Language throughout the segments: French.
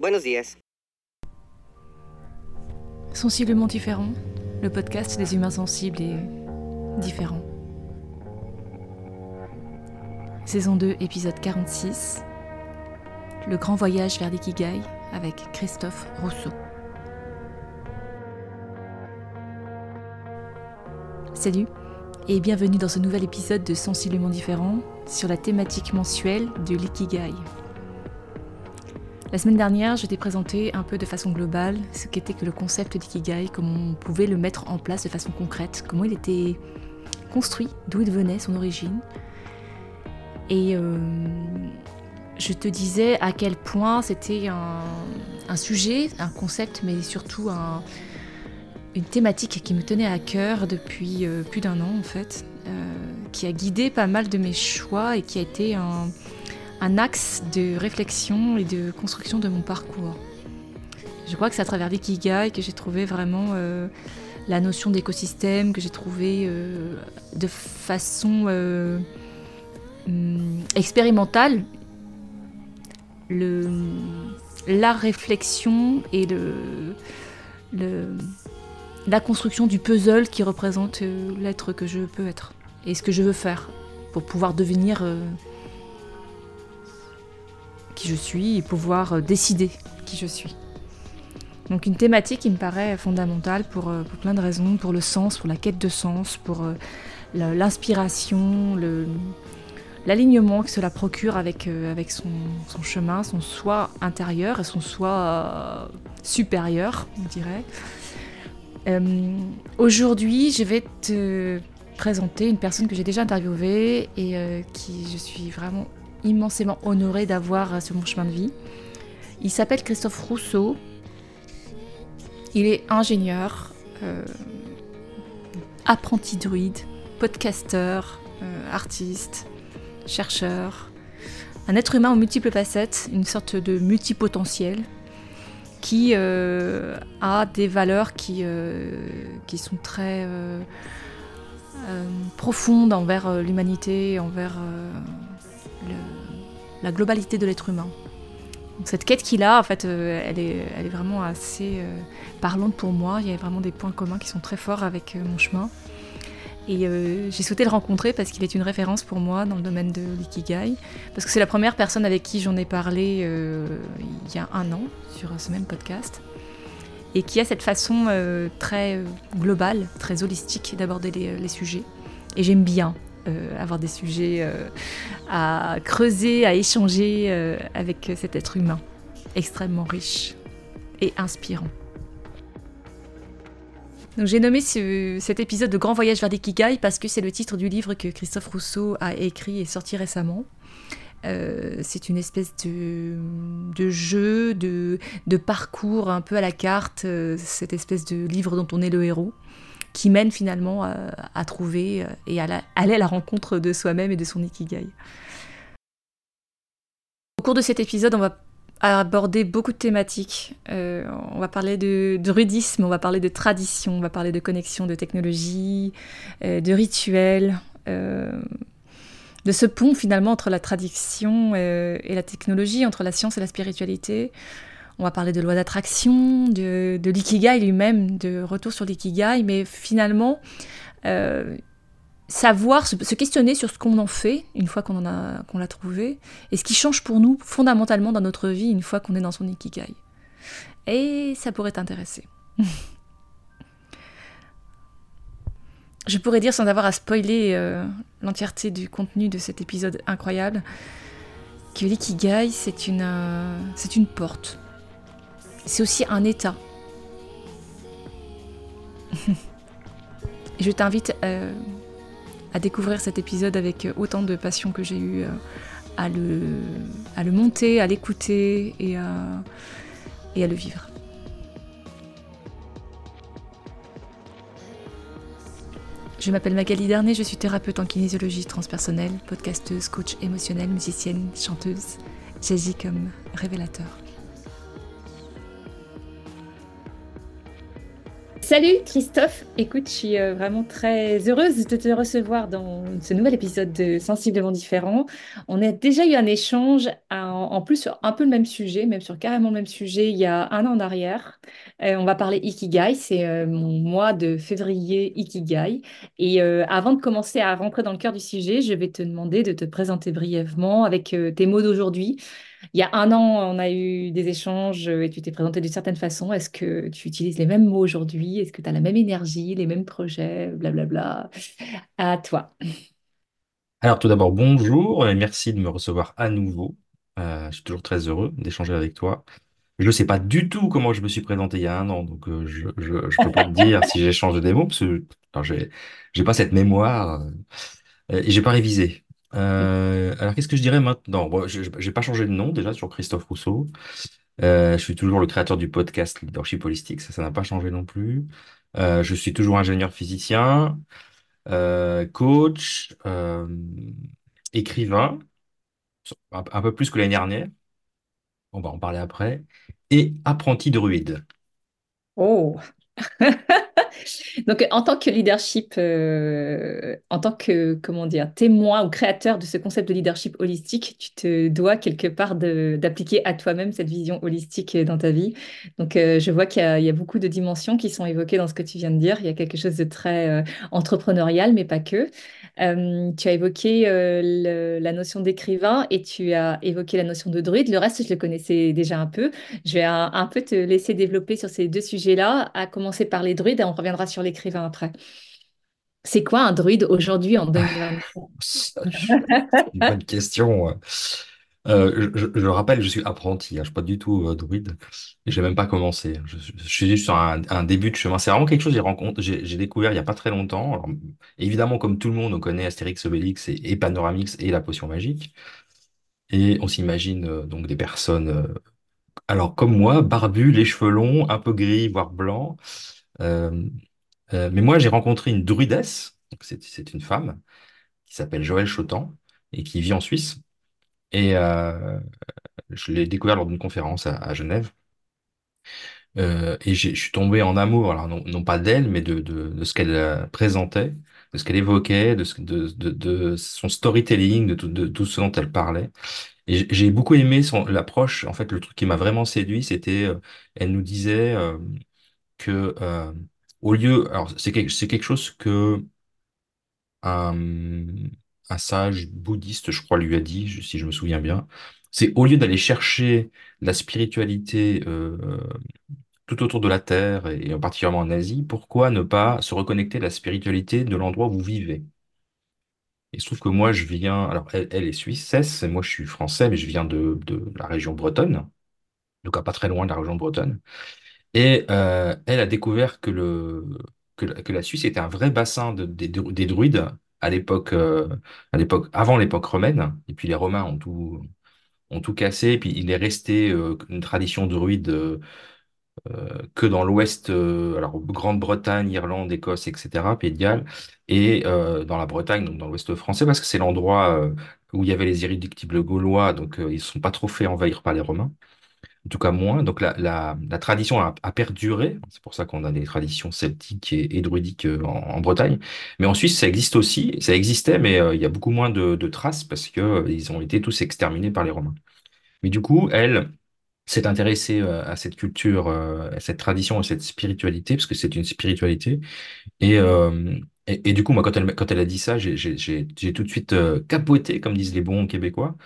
Buenos días. Sensiblement différent, le podcast des humains sensibles et différents. Saison 2, épisode 46. Le grand voyage vers l'ikigai avec Christophe Rousseau. Salut et bienvenue dans ce nouvel épisode de Sensiblement différent sur la thématique mensuelle de l'ikigai. La semaine dernière, je t'ai présenté un peu de façon globale ce qu'était le concept d'ikigai, comment on pouvait le mettre en place de façon concrète, comment il était construit, d'où il venait, son origine. Et euh, je te disais à quel point c'était un, sujet, un concept, mais surtout une thématique qui me tenait à cœur depuis euh, plus d'un an en fait, euh, qui a guidé pas mal de mes choix et qui a été un, un axe de réflexion et de construction de mon parcours. Je crois que c'est à travers l'ikigai que j'ai trouvé vraiment euh, la notion d'écosystème, que j'ai trouvé euh, de façon euh, hum, expérimentale le, la réflexion et la construction du puzzle qui représente l'être que je peux être et ce que je veux faire pour pouvoir devenir je suis et pouvoir euh, décider qui je suis. Donc une thématique qui me paraît fondamentale pour, euh, pour plein de raisons, pour le sens, pour la quête de sens, pour euh, l'inspiration, l'alignement que cela procure avec, son, chemin, son soi intérieur et son soi supérieur, on dirait. Aujourd'hui, je vais te présenter une personne que j'ai déjà interviewée et qui je suis vraiment immensément honoré d'avoir sur mon chemin de vie. Il s'appelle Christophe Rousseau. Il est ingénieur, euh, apprenti druide, podcasteur, euh, artiste, chercheur. Un être humain aux multiples facettes, une sorte de multipotentiel qui euh, a des valeurs qui, qui sont très profondes envers l'humanité, envers la globalité de l'être humain. cette quête qu'il a, en fait, euh, elle, est, vraiment assez euh, parlante pour moi. Il y a vraiment des points communs qui sont très forts avec euh, mon chemin. Et j'ai souhaité le rencontrer parce qu'il est une référence pour moi dans le domaine de l'ikigai. Parce que c'est la première personne avec qui j'en ai parlé il y a un an sur ce même podcast. Et qui a cette façon très globale, très holistique d'aborder les, les sujets. Et j'aime bien euh, avoir des sujets euh, à creuser, à échanger euh, avec cet être humain extrêmement riche et inspirant. J'ai nommé cet épisode de Grand Voyage vers l'ikigai parce que c'est le titre du livre que Christophe Rousseau a écrit et sorti récemment. c'est une espèce de, jeu, de, parcours un peu à la carte, cette espèce de livre dont on est le héros qui mène finalement euh, à, trouver euh, et à, aller à la rencontre de soi-même et de son ikigai. Au cours de cet épisode, on va aborder beaucoup de thématiques. Euh, on va parler de, de, rudisme, on va parler de tradition, on va parler de connexion, de technologie, de rituels, de ce pont finalement entre la tradition et la technologie, entre la science et la spiritualité. On va parler de loi d'attraction, de, l'ikigai lui-même, de retour sur l'ikigai, mais finalement, euh, savoir, se, questionner sur ce qu'on en fait une fois qu'on l'a trouvé, et ce qui change pour nous fondamentalement dans notre vie une fois qu'on est dans son ikigai. Et ça pourrait t'intéresser. Je pourrais dire sans avoir à spoiler euh, l'entièreté du contenu de cet épisode incroyable que l'ikigai c'est une, euh, c'est une porte c'est aussi un état. je t'invite euh, à découvrir cet épisode avec autant de passion que j'ai eu euh, à, le, monter, à l'écouter et à, et à le vivre. Je m'appelle Magali Darnay, je suis thérapeute en kinésiologie transpersonnelle, podcasteuse, coach émotionnelle, musicienne, chanteuse. J'agis comme révélateur. Salut Christophe, écoute, je suis euh, vraiment très heureuse de te recevoir dans ce nouvel épisode de Sensiblement différent. On a déjà eu un échange en, en plus sur un peu le même sujet, même sur carrément le même sujet il y a un an en arrière. Euh, on va parler Ikigai, c'est euh, mon mois de février Ikigai. Et euh, avant de commencer à rentrer dans le cœur du sujet, je vais te demander de te présenter brièvement avec euh, tes mots d'aujourd'hui. Il y a un an, on a eu des échanges et tu t'es présenté d'une certaine façon. Est-ce que tu utilises les mêmes mots aujourd'hui? Est-ce que tu as la même énergie, les mêmes projets, blablabla? À toi. Alors tout d'abord, bonjour et merci de me recevoir à nouveau. Euh, je suis toujours très heureux d'échanger avec toi. Je ne sais pas du tout comment je me suis présenté il y a un an, donc euh, je ne peux pas te dire si j'ai changé des mots, parce que j'ai pas cette mémoire euh, et j'ai pas révisé. Euh, alors qu'est-ce que je dirais maintenant? Je n'ai pas changé de nom déjà sur Christophe Rousseau. Euh, je suis toujours le créateur du podcast Leadership Holistique, ça ça n'a pas changé non plus. Euh, je suis toujours ingénieur physicien coach, écrivain, un, un peu plus que l'année dernière, on va en parler après, et apprenti druide. Oh, Donc, en tant que leadership, euh, en tant que, comment dire, témoin ou créateur de ce concept de leadership holistique, tu te dois quelque part d'appliquer à toi-même cette vision holistique dans ta vie. Donc, euh, je vois qu'il y a, beaucoup de dimensions qui sont évoquées dans ce que tu viens de dire. Il y a quelque chose de très euh, entrepreneurial, mais pas que. Tu as évoqué la notion d'écrivain et tu as évoqué la notion de druide. Le reste, je le connaissais déjà un peu. Je vais un, un peu te laisser développer sur ces deux sujets-là, à commencer par les druides et on reviendra sur l'écrivain après. C'est quoi un druide aujourd'hui en 2023? Ça, je- C'est une bonne question. Euh, je, je- je rappelle, je suis apprenti, hein, je ne suis pas du tout euh, druide, et j'ai même pas commencé. Je, je- je suis juste sur un, début de chemin. C'est vraiment quelque chose que j'ai découvert il n'y a pas très longtemps. Évidemment, comme tout le monde, on connaît Astérix, Obélix et, Panoramix et la potion magique. Et on s'imagine euh, donc des personnes Alors, comme moi, barbu, les cheveux longs, un peu gris, voire blanc. Euh, mais moi, j'ai rencontré une druidesse. C'est une femme qui s'appelle Joëlle Chotan et qui vit en Suisse. Et euh, je l'ai découvert lors d'une conférence à, Genève. Euh, et je suis tombé en amour, alors non, non pas d'elle, mais de, de, de ce qu'elle présentait, de ce qu'elle évoquait, de, ce- de, son storytelling, de tout, de tout ce dont elle parlait. Et j'ai beaucoup aimé l'approche. En fait, le truc qui m'a vraiment séduit, c'était, euh, elle nous disait que au c'est quelque, chose que un, un sage bouddhiste, je crois, lui a dit, si je me souviens bien. C'est au lieu d'aller chercher la spiritualité euh, tout autour de la Terre et particulièrement en Asie, pourquoi ne pas se reconnecter à la spiritualité de l'endroit où vous vivez? Il se trouve que moi, je viens, alors elle, est suissesse, et moi je suis français, mais je viens de, la région bretonne, donc pas très loin de la région bretonne. Et euh, elle a découvert que, la Suisse était un vrai bassin de, des, des druides à l'époque, euh, à l'époque, avant l'époque romaine. Et puis les Romains ont tout, cassé. Et puis il est resté euh, une tradition druide que dans l'Ouest, alors Grande-Bretagne, Irlande, Écosse, etc., Pays de Galles, et dans la Bretagne, donc dans l'Ouest français, parce que c'est l'endroit où il y avait les irréductibles gaulois, donc ils ne sont pas trop fait envahir par les Romains en tout cas moins. Donc la, la, tradition a, perduré. C'est pour ça qu'on a des traditions celtiques et, druidiques euh, en, Bretagne. Mais en Suisse, ça existe aussi. Ça existait, mais euh, il y a beaucoup moins de, traces parce que euh, ils ont été tous exterminés par les Romains. Mais du coup, elle s'est intéressée à cette culture, à cette tradition, à cette spiritualité, parce que c'est une spiritualité. Et, et, du coup, moi, quand elle, quand elle a dit ça, j'ai tout de suite capoté, comme disent les bons Québécois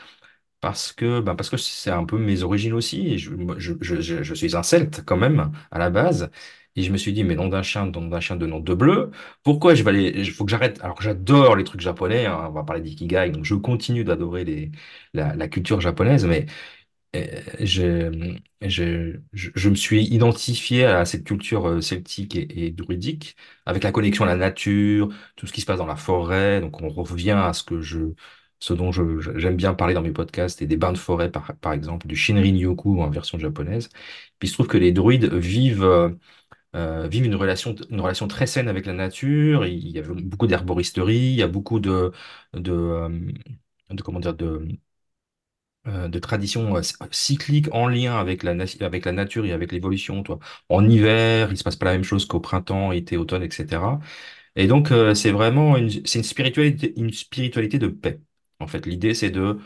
parce que, ben parce que c'est un peu mes origines aussi. Je, je, je, je- suis un Celte quand même à la base. Et je me suis dit, mais nom d'un chien, nom d'un chien de nom de bleu, pourquoi je vais aller, il faut que j'arrête. Alors que j'adore les trucs japonais, hein, on va parler d'ikigai, donc je continue d'adorer la, culture japonaise, mais euh, je, je, je, me suis identifié à cette culture euh, celtique et druidique, avec la connexion à la nature, tout ce qui se passe dans la forêt. Donc on revient à ce que je, ce dont j'aime bien parler dans mes podcasts, et des bains de forêt par, exemple, du Shinrin-yoku en version japonaise. Puis il se trouve que les druides vivent, euh, euh, vivent une relation, une relation très saine avec la nature. Il y a beaucoup d'herboristerie, il y a beaucoup de, de, euh, comment dire, de de traditions cycliques en lien avec la, avec la nature et avec l'évolution. En hiver, il se passe pas la même chose qu'au printemps, été, automne, etc. Et donc, c'est vraiment une, une spiritualité, une spiritualité de paix. En fait, l'idée, c'est de,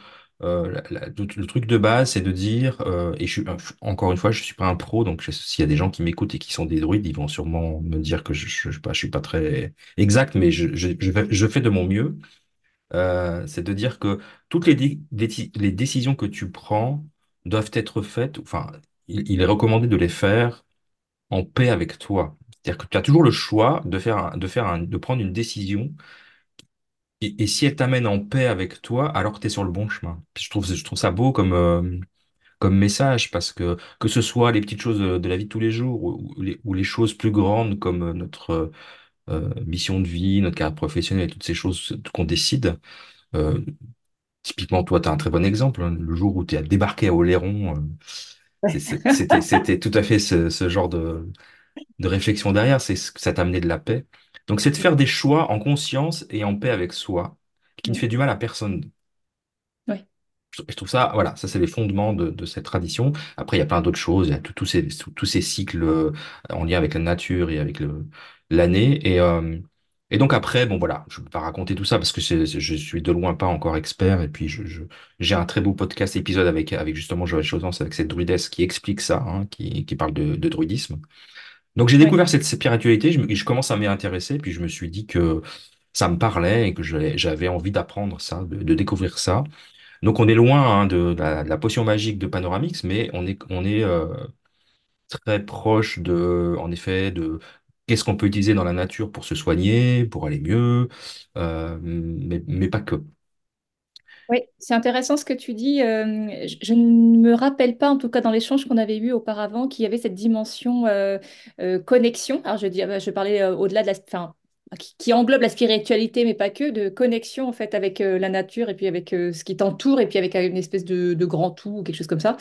euh, le, truc de base, c'est de dire, euh, et je suis, encore une fois, je suis pas un pro, donc s'il y a des gens qui m'écoutent et qui sont des druides, ils vont sûrement me dire que je, je, je, pas, je suis pas très exact, mais je, je, fais de mon mieux. Euh, c'est de dire que toutes les décisions que tu prends doivent être faites, enfin, il, il est recommandé de les faire en paix avec toi. C'est-à-dire que tu as toujours le choix de faire, un- de faire un- de prendre une décision et, et si elle t'amène en paix avec toi, alors tu es sur le bon chemin. Je trouve, je trouve ça beau comme, euh, comme message parce que que ce soit les petites choses de, de la vie de tous les jours ou, ou les, ou les choses plus grandes comme euh, notre euh, mission de vie, notre carrière professionnelle et toutes ces choses qu'on décide. euh, typiquement, toi, tu as un très bon exemple. hein. Le jour où tu as débarqué à Oléron, c'était, tout à fait ce, ce genre de, de réflexion derrière, c'est ce que ça t'a amené de la paix. Donc, c'est de faire des choix en conscience et en paix avec soi, qui ne fait du mal à personne. Je je trouve ça, voilà, ça c'est les fondements de, de cette tradition. Après, il y a plein d'autres choses, il y a tous ces, tous ces cycles euh, en lien avec la nature et avec l'année. Et, euh, et donc après, bon voilà, je ne peux pas raconter tout ça parce que c'est- je suis de loin pas encore expert. Et puis je, je- j'ai un très beau podcast épisode avec, avec justement Joël Chaudance, avec cette druidesse qui explique ça, hein, qui, qui parle de, de druidisme. Donc j'ai Ouais. découvert cette spiritualité, je, me- je commence à m'y intéresser, puis je me suis dit que ça me parlait et que j'avais envie d'apprendre ça, de, de découvrir ça. Donc on est loin hein, de, la, de la potion magique de Panoramix, mais on est, on est euh, très proche de, en effet, de qu'est-ce qu'on peut utiliser dans la nature pour se soigner, pour aller mieux, euh, mais, mais pas que. Oui, c'est intéressant ce que tu dis. Je, ne me rappelle pas, en tout cas dans l'échange qu'on avait eu auparavant, qu'il y avait cette dimension connexion. Alors je dis, ah bah, je parlais au-delà de la, enfin, qui, englobe la spiritualité, mais pas que, de connexion en fait avec euh, la nature et puis avec euh, ce qui t'entoure et puis avec euh, une espèce de, grand tout ou quelque chose comme ça.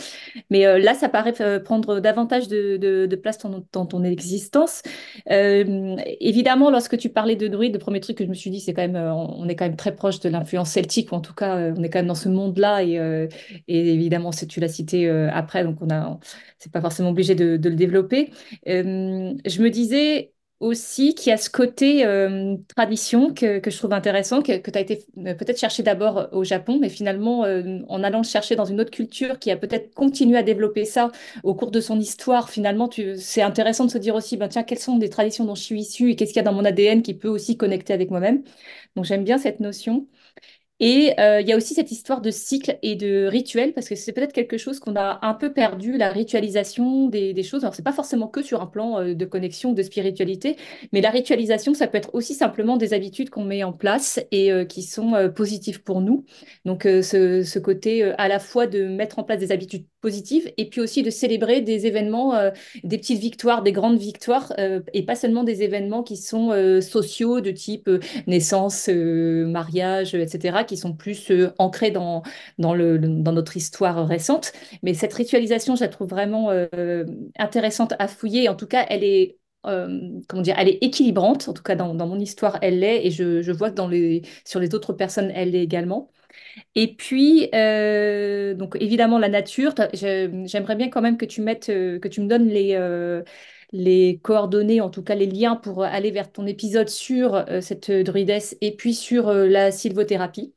Mais là, ça paraît prendre davantage de, place dans, ton existence. Évidemment, lorsque tu parlais de druide, le premier truc que je me suis dit, c'est quand même, on est quand même très proche de l'influence celtique, ou en tout cas, on est quand même dans ce monde-là. Et, et évidemment, tu l'as cité après, donc on a, c'est pas forcément obligé de, le développer. Je me disais aussi qu'il y a ce côté euh, tradition que, que je trouve intéressant, que, que tu as été euh, peut-être chercher d'abord au Japon, mais finalement, euh, en allant chercher dans une autre culture qui a peut-être continué à développer ça au cours de son histoire, finalement, c'est intéressant de se dire aussi, ben, tiens, quelles sont des traditions dont je suis issue et qu'est-ce qu'il y a dans mon ADN qui peut aussi connecter avec moi-même. Donc j'aime bien cette notion. Et euh, il y a aussi cette histoire de cycle et de rituel, parce que c'est peut-être quelque chose qu'on a un peu perdu, la ritualisation des, choses. Alors, c'est pas forcément que sur un plan euh, de connexion, de spiritualité, mais la ritualisation, ça peut être aussi simplement des habitudes qu'on met en place et euh, qui sont positives pour nous. Donc, ce, côté à la fois de mettre en place des habitudes positives et puis aussi de célébrer des événements, des petites victoires, des grandes victoires, et pas seulement des événements qui sont sociaux de type naissance, mariage, etc., qui sont plus euh, ancrés dans, dans, le, dans notre histoire récente. Mais cette ritualisation, je la trouve vraiment euh, intéressante à fouiller. En tout cas, elle est euh, comment dire, elle est équilibrante, en tout cas dans, mon histoire, elle l'est, et je, je, vois que dans les, sur les autres personnes, elle l'est également. Et puis, euh, donc évidemment, la nature, j'aimerais bien quand même que tu mettes, que tu me donnes les, les coordonnées, en tout cas les liens pour aller vers ton épisode sur cette druidesse et puis sur la sylvothérapie.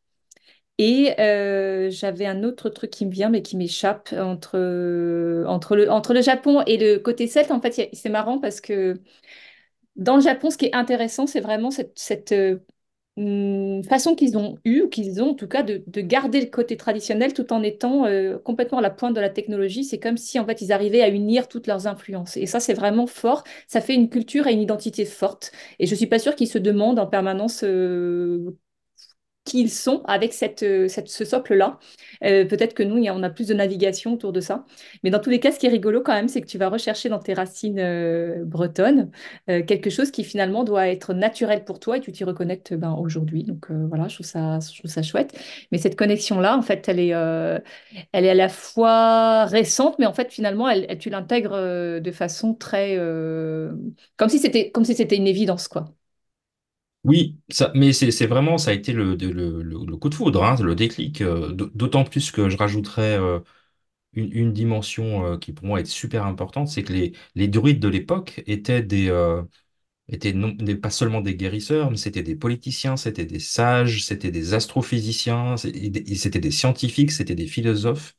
Et euh, j'avais un autre truc qui me vient, mais qui m'échappe entre, entre, le, entre le Japon et le côté celte. En fait, c'est marrant parce que dans le Japon, ce qui est intéressant, c'est vraiment cette, cette hum, façon qu'ils ont eue, ou qu'ils ont en tout cas, de, de garder le côté traditionnel tout en étant euh, complètement à la pointe de la technologie. C'est comme si en fait ils arrivaient à unir toutes leurs influences. Et ça, c'est vraiment fort. Ça fait une culture et une identité forte. Et je suis pas sûre qu'ils se demandent en permanence euh, qui ils sont avec cette, euh, ce socle-là. Euh, peut-être que nous, on a plus de navigation autour de ça. Mais dans tous les cas, ce qui est rigolo quand même, c'est que tu vas rechercher dans tes racines euh, bretonnes quelque chose qui finalement doit être naturel pour toi et tu t'y reconnectes ben, aujourd'hui. Donc voilà, je trouve ça, chouette. Mais cette connexion-là, en fait, elle est, elle est à la fois récente, mais en fait, finalement, tu l'intègres de façon très... comme si c'était, si une évidence, quoi. Oui, ça, mais c'est vraiment, ça a été le, le, coup de foudre, hein, le déclic. euh, D'autant plus que je rajouterais euh, une, dimension euh, qui pour moi est super importante, c'est que les, druides de l'époque étaient des, étaient pas seulement des guérisseurs, mais c'était des politiciens, c'était des sages, c'était des astrophysiciens, c'était des scientifiques, c'était des philosophes.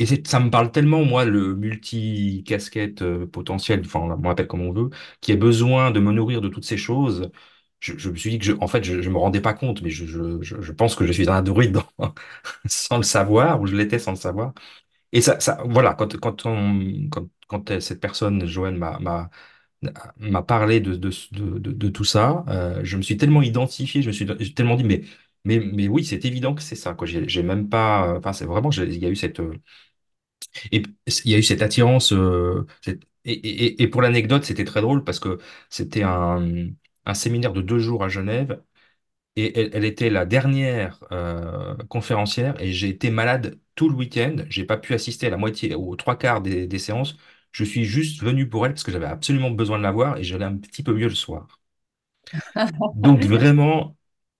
Et ça me parle tellement, moi, le multi-casquette euh, potentiel, enfin, on l'appelle comme on veut, qui a besoin de me nourrir de toutes ces choses. Je, me suis dit que, je, en fait, je, je me rendais pas compte, mais je, je, pense que je suis un druide sans le savoir, ou je l'étais sans le savoir. Et ça, ça, voilà, quand, quand, on, quand, quand cette personne, Joanne, m'a, parlé de, de, de, tout ça, euh, je me suis tellement identifié, je me suis tellement dit, mais, mais, mais oui, c'est évident que c'est ça. J'ai même pas, enfin, c'est vraiment, il y a eu cette, euh, et il y a eu cette attirance. euh, cette- et, et, et pour l'anecdote, c'était très drôle parce que c'était un, un séminaire de deux jours à Genève et elle, elle était la dernière euh, conférencière et j'ai été malade tout le week-end. J'ai pas pu assister à la moitié, aux trois quarts des, des séances. Je suis juste venu pour elle parce que j'avais absolument besoin de la voir et j'allais un petit peu mieux le soir. Donc vraiment,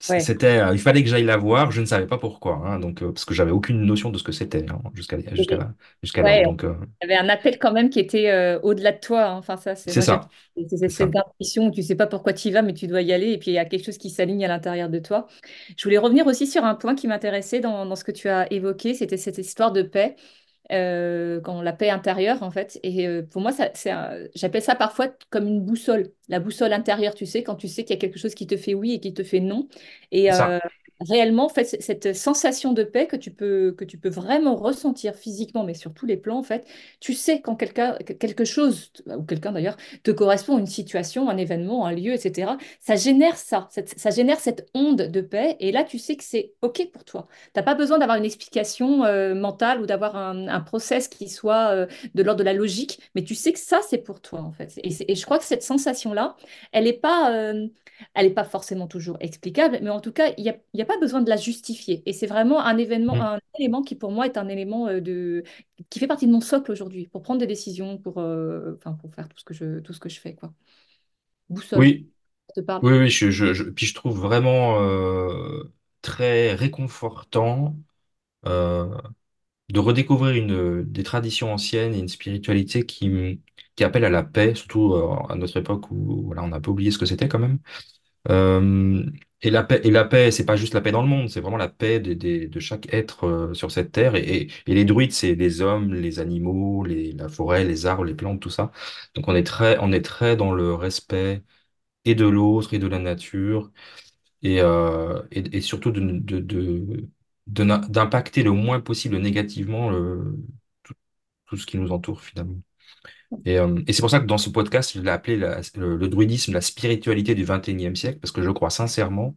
Ouais. c'était, euh, il fallait que j'aille la voir. Je ne savais pas pourquoi, hein, donc euh, parce que j'avais aucune notion de ce que c'était hein, jusqu'à là. Ouais, Donc euh, il y avait un appel quand même qui était euh, au-delà de toi. hein. Enfin, ça, c'est ça, ces c'est espèces ça. d'intuition où tu sais pas pourquoi tu y vas, mais tu dois y aller, et puis il y a quelque chose qui s'aligne à l'intérieur de toi. Je voulais revenir aussi sur un point qui m'intéressait dans, dans ce que tu as évoqué, c'était cette histoire de paix. Euh, quand la paix intérieure en fait. Et euh, pour moi, ça, c'est j'appelle ça parfois comme une boussole, la boussole intérieure, tu sais, quand tu sais qu'il y a quelque chose qui te fait oui et qui te fait non. Et euh. Réellement, en fait, cette sensation de paix que tu peux, que tu peux vraiment ressentir physiquement, mais sur tous les plans, en fait, tu sais quand quelqu'un, que quelque chose, ou quelqu'un d'ailleurs, te correspond une situation, un événement, un lieu, etc., ça génère ça, cette- ça génère cette onde de paix. Et là, tu sais que c'est OK pour toi. T'as pas besoin d'avoir une explication euh, mentale ou d'avoir un, process qui soit euh, de l'ordre de la logique, mais tu sais que ça, c'est pour toi, en fait. Et, je crois que cette sensation-là, elle n'est pas, euh, elle est pas forcément toujours explicable, mais en tout cas, il n'y a, y a pas besoin de la justifier. Et c'est vraiment un événement, Mm. un élément qui, pour moi, est un élément euh, de, qui fait partie de mon socle aujourd'hui, pour prendre des décisions, pour, euh, enfin, pour faire tout ce que je, tout ce que je fais, quoi. Boussole, Oui, ça te parle. oui, oui. Je, je, je- puis je trouve vraiment euh, très réconfortant euh, de redécouvrir une, des traditions anciennes et une spiritualité qui, qui appelle à la paix, surtout à notre époque où voilà, on a pas oublié ce que c'était quand même. Euh, et la paix, et la paix, c'est pas juste la paix dans le monde, c'est vraiment la paix des- des- de chaque être euh, sur cette terre. Et, et, les druides, c'est les hommes, les animaux, les, la forêt, les arbres, les plantes, tout ça. Donc on est très, on est très dans le respect et de l'autre et de la nature et, euh, et, et surtout de, de, de, de d'impacter le moins possible négativement tout ce qui nous entoure finalement. Et, euh, et c'est pour ça que dans ce podcast, je l'ai appelé le, druidisme, la spiritualité du 21e siècle, parce que je crois sincèrement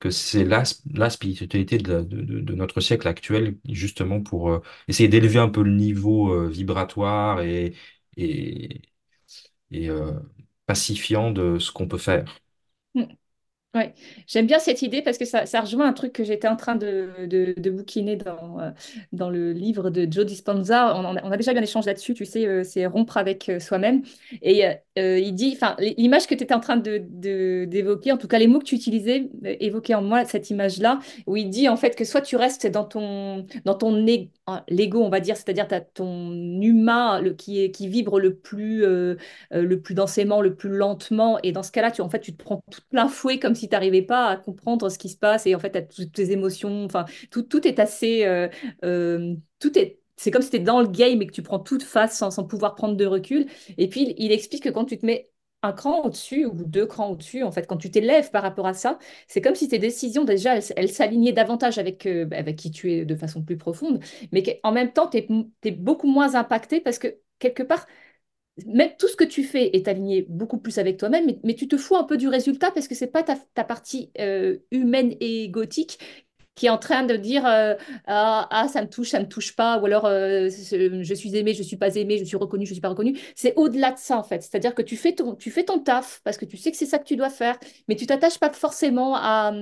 que c'est la, la spiritualité de, de, notre siècle actuel, justement pour euh, essayer d'élever un peu le niveau euh, vibratoire et, et, et pacifiant de ce qu'on peut faire. Ouais, j'aime bien cette idée parce que ça, rejoint un truc que j'étais en train de, bouquiner dans, euh, dans le livre de Joe Dispenza. On, a, déjà eu un échange là-dessus, tu sais, euh, c'est rompre avec euh, soi-même. Et il dit, enfin, l'image que tu étais en train de, d'évoquer, en tout cas les mots que tu utilisais, évoquaient en moi cette image-là, où il dit en fait que soit tu restes dans ton, dans ton hein, l'ego, on va dire, c'est-à-dire ton humain qui, qui vibre le plus. le plus densément, le plus lentement. Et dans ce cas-là, tu, en fait, tu te prends tout plein fouet comme si tu n'arrivais pas à comprendre ce qui se passe. Et en fait, as toutes tes émotions. Enfin, tout, tout est assez. euh, euh, tout est. C'est comme si tu étais dans le game et que tu prends toute face sans, pouvoir prendre de recul. Et puis, il, explique que quand tu te mets un cran au-dessus ou deux crans au-dessus, en fait, quand tu t'élèves par rapport à ça, c'est comme si tes décisions, déjà, elles, s'alignaient davantage avec, euh, avec qui tu es de façon plus profonde, mais qu'en même temps, tu es, es beaucoup moins impacté parce que quelque part, même tout ce que tu fais est aligné beaucoup plus avec toi-même, mais, mais tu te fous un peu du résultat parce que c'est pas ta, ta partie euh, humaine et égotique qui est en train de dire euh, ah, ah, ça me touche, ça me touche pas, ou alors euh, je suis aimé, je suis pas aimé, je suis reconnu, je suis pas reconnu. C'est au-delà de ça en fait. C'est-à-dire que tu fais ton, tu fais ton taf parce que tu sais que c'est ça que tu dois faire, mais tu t'attaches pas forcément à,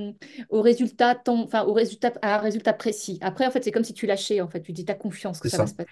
au résultat, ton, enfin au résultat, à un résultat précis. Après en fait c'est comme si tu lâchais en fait, tu dis t'as confiance que C'est ça va ça. se passer.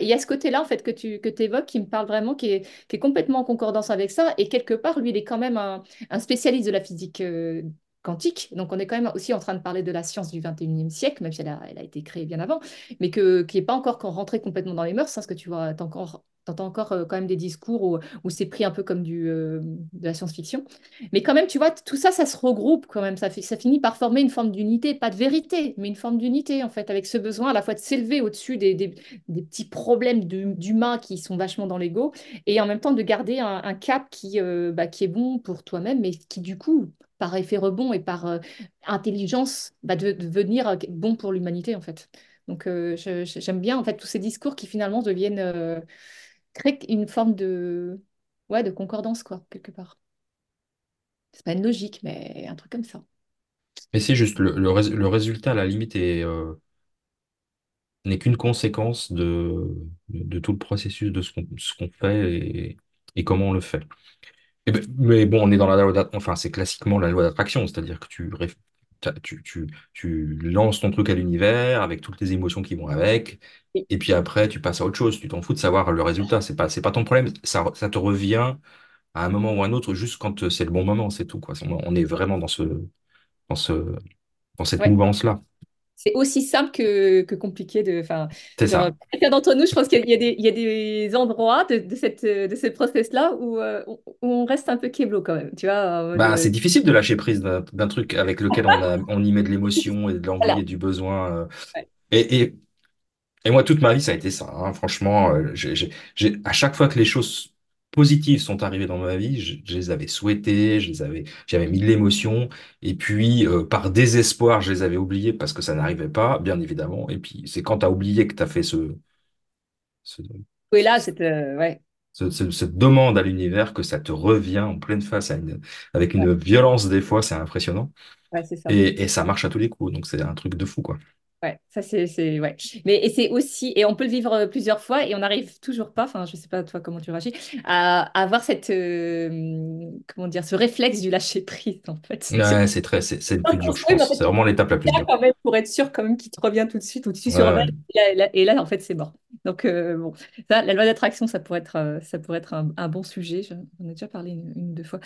Il y a ce côté-là que tu que évoques qui me parle vraiment, qui est, complètement en concordance avec ça. Et quelque part, lui, il est quand même un, spécialiste de la physique euh, quantique. Donc, on est quand même aussi en train de parler de la science du 21e siècle, même si elle a, été créée bien avant, mais qui n'est pas encore rentré complètement dans les mœurs, hein, que tu vois, encore T'entends encore euh, quand même des discours où, c'est pris un peu comme euh, de la science-fiction. Mais quand même, tu vois, tout ça, ça se regroupe quand même. Ça, finit par former une forme d'unité, pas de vérité, mais une forme d'unité, en fait, avec ce besoin à la fois de s'élever au-dessus des, petits problèmes d'humains qui sont vachement dans l'ego, et en même temps de garder un, cap qui, euh, bah, qui est bon pour toi-même, mais qui, du coup, par effet rebond et par intelligence, bah, devenir bon pour l'humanité, en fait. Donc, j'aime bien, en fait, tous ces discours qui finalement deviennent crée une forme de, ouais, de concordance, quoi, quelque part. C'est pas une logique, mais un truc comme ça. Mais c'est juste, le, le, le résultat, à la limite, euh, n'est qu'une conséquence de, de, tout le processus de ce qu'on fait et, et comment on le fait. Et ben, mais bon, on est dans la loi enfin, c'est classiquement la loi d'attraction, c'est-à-dire que tu, tu, tu, tu lances ton truc à l'univers avec toutes les émotions qui vont avec, et puis après, tu passes à autre chose. Tu t'en fous de savoir le résultat. C'est pas, c'est pas ton problème. Ça, ça te revient à un moment ou à un autre, juste quand c'est le bon moment, c'est tout, quoi. On est vraiment dans ce, dans ce, dans cette Ouais. mouvance-là. C'est aussi simple que, que compliqué de. C'est ça. chacun d'entre nous, je pense qu'il y a des, il y a des endroits de, de cette, de ce process-là où, euh, où on reste un peu kéblo quand même, tu vois, Bah, euh, c'est difficile de lâcher prise d'un truc avec lequel on a, on y met de l'émotion et de l'envie voilà. et du besoin. euh. Ouais. Et, et Et moi, toute ma vie, ça a été ça. hein. Franchement, euh, à chaque fois que les choses positives sont arrivées dans ma vie, je, je les avais souhaitées, je les avais, j'avais mis de l'émotion. Et puis, euh, par désespoir, je les avais oubliées parce que ça n'arrivait pas, bien évidemment. Et puis, c'est quand tu as oublié que tu as fait ce, ce- Oui, là, c'est. euh, ouais. ce- ce- cette demande à l'univers que ça te revient en pleine face à une- avec Ouais, une violence des fois, c'est impressionnant. ouais, c'est ça. Et, et ça marche à tous les coups. Donc, c'est un truc de fou, quoi. Ouais, ça c'est, c'est, ouais. Mais et c'est aussi, et on peut le vivre euh, plusieurs fois et on n'arrive toujours pas, enfin je sais pas toi comment tu réagis, à, à avoir cette, euh, comment dire, ce réflexe du lâcher prise en fait. Ouais, c'est très, c'est c'est le plus pas dur, je construit, mais en pense. fait, C'est vraiment l'étape la plus dure. quand même pour être sûr quand même qu'il te revient tout de suite ou tu Ouais, surveilles ouais. et là, et là- et là, en fait c'est mort. Donc euh, bon, ça, la loi d'attraction ça pourrait être euh, ça pourrait être un, bon sujet. J'en ai déjà parlé une, une deux fois.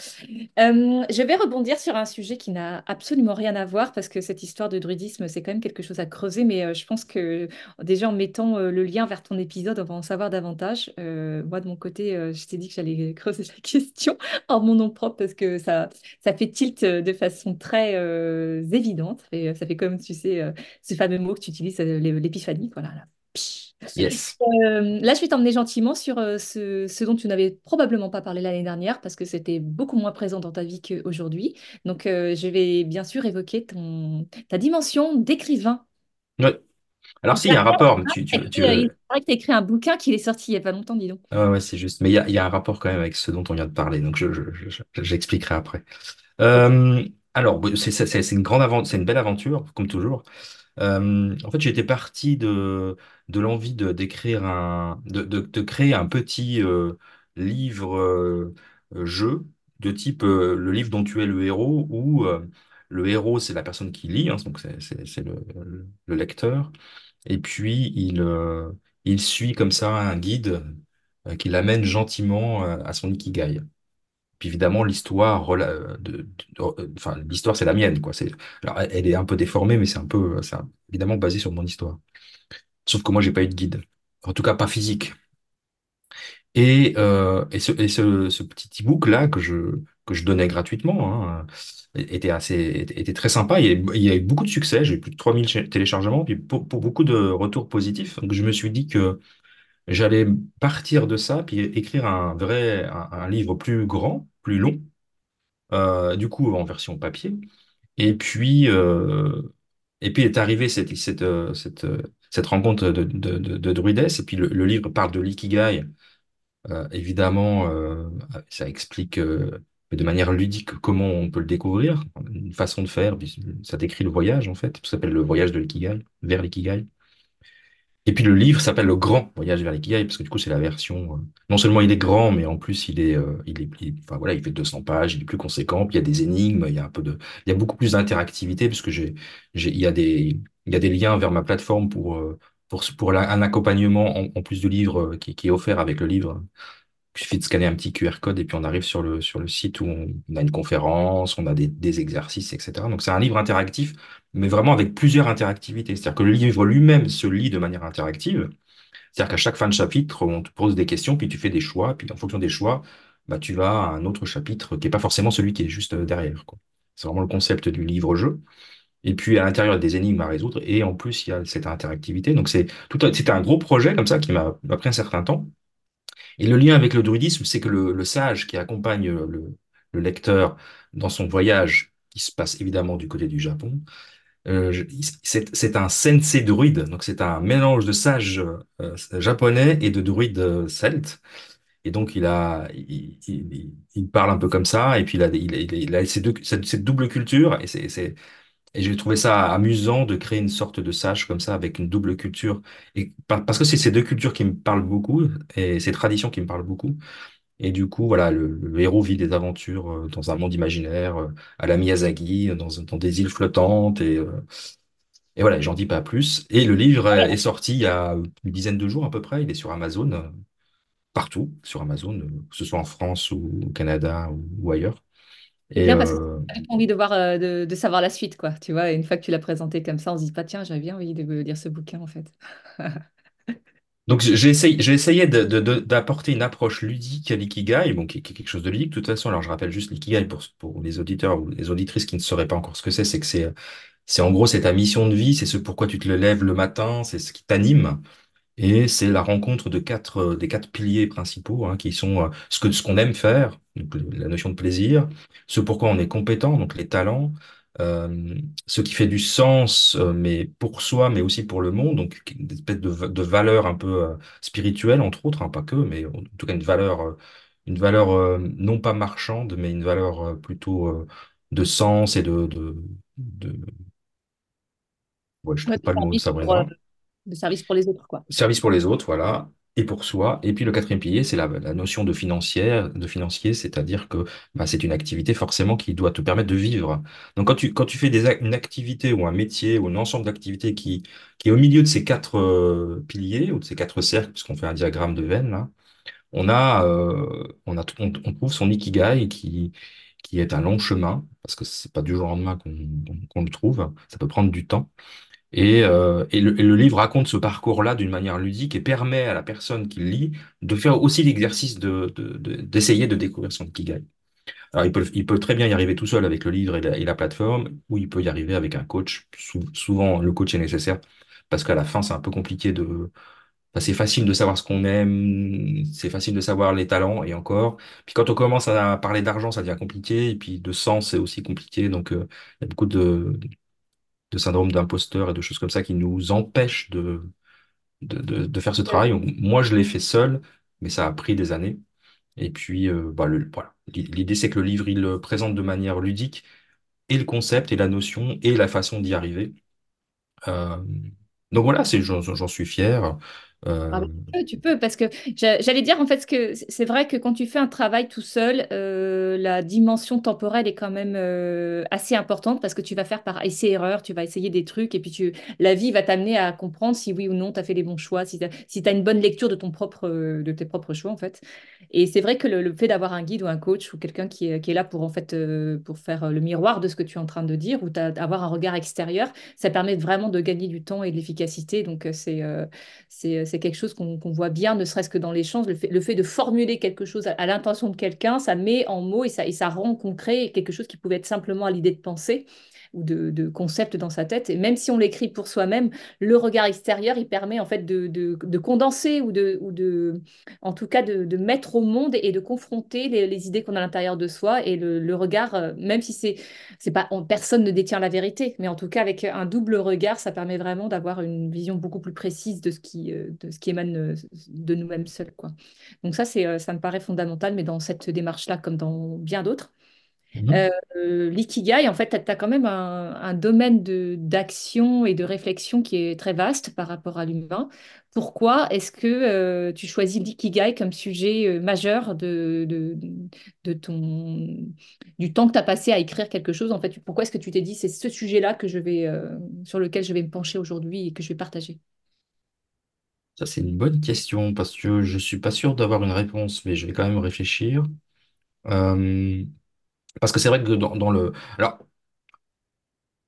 Euh, je vais rebondir sur un sujet qui n'a absolument rien à voir parce que cette histoire de druidisme c'est quand même quelque chose à creuser, mais je pense que déjà en mettant le lien vers ton épisode on va en savoir davantage. Moi de mon côté je t'ai dit que j'allais creuser la question en mon nom propre parce que ça ça fait tilt de façon très évidente. Et ça fait comme, tu sais, ce fameux mot que tu utilises, l'é- l'épiphanie. Voilà, là. Yes. Euh, là, je vais t'emmener gentiment sur euh, ce, ce dont tu n'avais probablement pas parlé l'année dernière parce que c'était beaucoup moins présent dans ta vie qu'aujourd'hui. Donc, euh, je vais bien sûr évoquer ton, ta dimension d'écrivain. Ouais. Alors, Il si, il y a un rapport, mais tu, tu, que tu, tu euh, as écrit un bouquin qui est sorti il n'y a pas longtemps, dis donc. ouais, ouais, c'est juste. Mais il y a, il y a un rapport quand même avec ce dont on vient de parler, donc je, je, je- je- j'expliquerai après. Euh, alors, c'est une grande aventure, c'est une belle aventure, comme toujours. Euh, en fait, j'étais parti de, de l'envie de d'écrire un, de, de, de créer un petit euh, livre euh, euh, jeu de type le livre dont tu es le héros, où le héros c'est la personne qui lit, hein, donc c'est le, le- le lecteur, et puis il il suit comme ça un guide qui l'amène gentiment à son ikigai. Puis évidemment, l'histoire, de, enfin, l'histoire, c'est la mienne, quoi. C'est, elle est un peu déformée, mais c'est un peu, c'est évidemment basé sur mon histoire. Sauf que moi, j'ai pas eu de guide. En tout cas, pas physique. Et, euh, et ce, et ce, petit e-book là que je, que je donnais gratuitement, hein, était assez, était, très sympa. Il y a, eu beaucoup de succès. J'ai eu plus de 3000 ch- téléchargements, puis pour, pour beaucoup de retours positifs. Donc, je me suis dit que j'allais partir de ça, puis écrire un vrai, un livre plus grand, plus long euh, du coup en version papier. Et puis, euh, et puis est arrivée cette, cette, cette, cette rencontre de, de, de, de Druides. Et puis le, livre parle de l'ikigai. Euh, évidemment, euh, ça explique euh, de manière ludique comment on peut le découvrir, une façon de faire. Ça décrit le voyage en fait. Ça s'appelle le voyage de l'ikigai, vers l'ikigai. Et puis le livre s'appelle Le Grand Voyage vers l'ikigai, parce que du coup, c'est la version. non seulement il est grand, mais en plus, il est, il est, voilà, il fait 200 pages, il est plus conséquent. Puis il y a des énigmes, il y a un peu de, il y a beaucoup plus d'interactivité, puisque j'ai, j'ai, il y a des, il y a des liens vers ma plateforme pour, euh, un accompagnement en, plus du livre euh, qui, est offert avec le livre. Il suffit de scanner un petit QR code et puis on arrive sur le, site où on, a une conférence, on a des, exercices, etc. Donc c'est un livre interactif, mais vraiment avec plusieurs interactivités. C'est-à-dire que le livre lui-même se lit de manière interactive. C'est-à-dire qu'à chaque fin de chapitre, on te pose des questions, puis tu fais des choix, puis en fonction des choix, bah, tu vas à un autre chapitre qui n'est pas forcément celui qui est juste derrière, quoi. C'est vraiment le concept du livre-jeu. Et puis à l'intérieur, il y a des énigmes à résoudre, et en plus, il y a cette interactivité. Donc c'est c'était un gros projet comme ça qui m'a pris un certain temps. Et le lien avec le druidisme, c'est que le, sage qui accompagne le, le lecteur dans son voyage, qui se passe évidemment du côté du Japon, euh, c'est un sensei druide, donc c'est un mélange de sage euh, japonais et de druide euh, celte. Et donc il a, il, parle un peu comme ça, et puis il a, il a, cette, cette double culture, et c'est- et j'ai trouvé ça amusant de créer une sorte de sage comme ça avec une double culture, et par- parce que c'est ces deux cultures qui me parlent beaucoup, et ces traditions qui me parlent beaucoup. Et du coup, voilà, le, le héros vit des aventures euh, dans un monde imaginaire, euh, à la Miyazaki, dans, dans des îles flottantes, et, euh, et voilà, j'en dis pas plus. Et le livre euh, est sorti il y a une dizaine de jours à peu près. Il est sur Amazon, euh, partout sur Amazon, euh, que ce soit en France ou au Canada ou, ou ailleurs. Et bien parce que euh, envie de voir, euh, de, de savoir la suite, quoi. Tu vois, une fois que tu l'as présenté comme ça, on se dit pas, tiens, j'avais bien envie de lire ce bouquin, en fait. donc j'ai essayé, j'ai d'apporter une approche ludique à l'ikigai, bon, qui, est quelque chose de ludique de toute façon. Alors je rappelle juste l'ikigai pour, pour les auditeurs ou les auditrices qui ne sauraient pas encore ce que c'est, c'est que c'est c'est en gros c'est ta mission de vie, c'est ce pourquoi tu te lèves le matin, c'est ce qui t'anime. Et c'est la rencontre de quatre, euh, des quatre piliers principaux, hein, qui sont euh, ce que, ce qu'on aime faire, donc la notion de plaisir, ce pourquoi on est compétent, donc les talents, euh, ce qui fait du sens, euh, mais pour soi, mais aussi pour le monde, donc une espèce de, de valeur un peu euh, spirituelle, entre autres, hein, pas que, mais en tout cas une valeur, une valeur non pas marchande, mais une valeur plutôt de sens et de, de, de... Ouais, je Ouais, trouve de pas le mot, de service pour les autres, quoi. Service pour les autres, voilà, et pour soi. Et puis le quatrième pilier, c'est la, notion de financier, c'est-à-dire que bah, c'est une activité forcément qui doit te permettre de vivre. Donc quand tu, fais une activité ou un métier ou un ensemble d'activités qui, est au milieu de ces quatre euh, piliers ou de ces quatre cercles, puisqu'on fait un diagramme de veine, on a, euh, on a, on, trouve son ikigai qui, qui est un long chemin, parce que c'est pas du jour au lendemain qu'on le trouve, ça peut prendre du temps. Et, euh, et le, livre raconte ce parcours-là d'une manière ludique et permet à la personne qui lit de faire aussi l'exercice de, de- de- d'essayer de découvrir son ikigai. Alors, il peut, très bien y arriver tout seul avec le livre et la, plateforme, ou il peut y arriver avec un coach. Sou- souvent, le coach est nécessaire parce qu'à la fin, c'est un peu compliqué de... c'est facile de savoir ce qu'on aime, c'est facile de savoir les talents, et encore. Puis quand on commence à parler d'argent, ça devient compliqué, et puis de sens, c'est aussi compliqué. Donc, euh, il y a beaucoup de, de syndrome d'imposteur et de choses comme ça qui nous empêchent de, de, de, de faire ce travail. Donc, moi, je l'ai fait seul, mais ça a pris des années. Et puis, euh, bah, le- voilà. L'idée, c'est que le livre, il le présente de manière ludique, et le concept, et la notion, et la façon d'y arriver. Euh, donc voilà, c'est, j'en, j'en suis fier. Ah Euh, bah, tu peux, tu peux, parce que j'a- j'allais dire en fait ce que c'est vrai que quand tu fais un travail tout seul, euh, la dimension temporelle est quand même euh, assez importante parce que tu vas faire par essai-erreur, tu vas essayer des trucs et puis tu, la vie va t'amener à comprendre si oui ou non tu as fait les bons choix, si tu as, si une bonne lecture de, ton propre, de tes propres choix en fait. Et c'est vrai que le, le fait d'avoir un guide ou un coach ou quelqu'un qui est, qui est là pour en fait euh, pour faire le miroir de ce que tu es en train de dire ou avoir un regard extérieur, ça permet vraiment de gagner du temps et de l'efficacité. Donc euh, c'est euh, c'est, quelque chose qu'on voit bien, ne serait-ce que dans l'échange. Le le fait de formuler quelque chose à, l'intention de quelqu'un, ça met en mots et ça rend concret quelque chose qui pouvait être simplement à l'idée de penser de, de concept dans sa tête. Et même si on l'écrit pour soi-même, le regard extérieur, il permet en fait de, de, de condenser ou de, ou de, en tout cas, de, mettre au monde et de confronter les, les idées qu'on a à l'intérieur de soi. Et le, regard, euh, même si c'est, c'est pas, on- personne ne détient la vérité, mais en tout cas, avec un double regard, ça permet vraiment d'avoir une vision beaucoup plus précise de ce qui, euh, de ce qui émane euh, de nous-mêmes seuls, quoi. Donc ça, c'est, ça me paraît fondamental, mais dans cette démarche-là, comme dans bien d'autres. Mhm. Euh, l'ikigai, en fait, tu as quand même un, un domaine d'action et de réflexion qui est très vaste par rapport à l'humain. Pourquoi est-ce que euh, tu choisis l'ikigai comme sujet euh, majeur de, de, de ton, du temps que tu as passé à écrire quelque chose? En fait, pourquoi est-ce que tu t'es dit c'est ce sujet-là que je vais, sur lequel je vais me pencher aujourd'hui et que je vais partager? Ça, c'est une bonne question parce que je suis pas sûr d'avoir une réponse, mais je vais quand même réfléchir. Parce que c'est vrai que dans, le... Alors,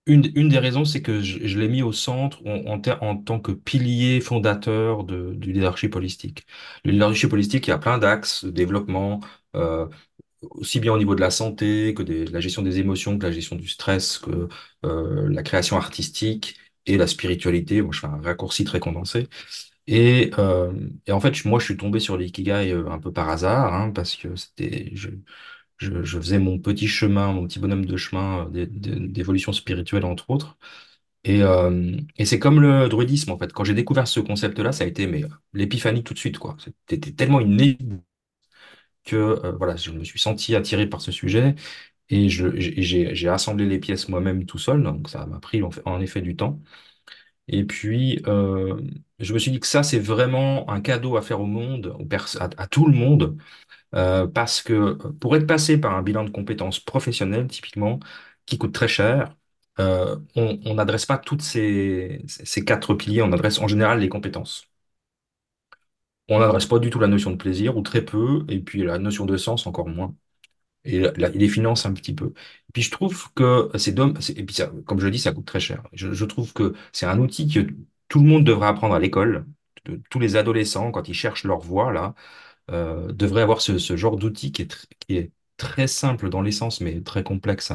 une, une des raisons, c'est que je, l'ai mis au centre en, en, tant que pilier fondateur de, du leadership holistique. Le leadership holistique, il y a plein d'axes de développement, euh, aussi bien au niveau de la santé que de la gestion des émotions, que la gestion du stress, que euh, la création artistique et la spiritualité. Bon, je fais un raccourci très condensé. Et, euh, et en fait, moi, je suis tombé sur l'ikigai euh, un peu par hasard, hein, parce que c'était, je, faisais mon petit chemin, mon petit bonhomme de chemin euh, d'é- d'é- d'évolution spirituelle, entre autres. Et, euh, et c'est comme le druidisme, en fait. Quand j'ai découvert ce concept-là, ça a été mais, l'épiphanie tout de suite, quoi. C'était tellement une que euh, voilà, je me suis senti attiré par ce sujet et j'ai, assemblé les pièces moi-même tout seul, donc ça m'a pris en, effet du temps. Et puis, euh, je me suis dit que ça, c'est vraiment un cadeau à faire au monde, à, à tout le monde, euh, parce que pour être passé par un bilan de compétences professionnelles, typiquement, qui coûte très cher, euh, on n'adresse pas toutes ces, ces quatre piliers, on adresse en général les compétences. On n'adresse pas du tout la notion de plaisir, ou très peu, et puis la notion de sens encore moins. Et les finance un petit peu. Et puis je trouve que c'est et puis comme je le dis, ça coûte très cher. Je, je trouve que c'est un outil que tout le monde devrait apprendre à l'école. Tous les adolescents, quand ils cherchent leur voie, là, euh, devraient avoir ce, genre d'outil qui est, très simple dans l'essence, mais très complexe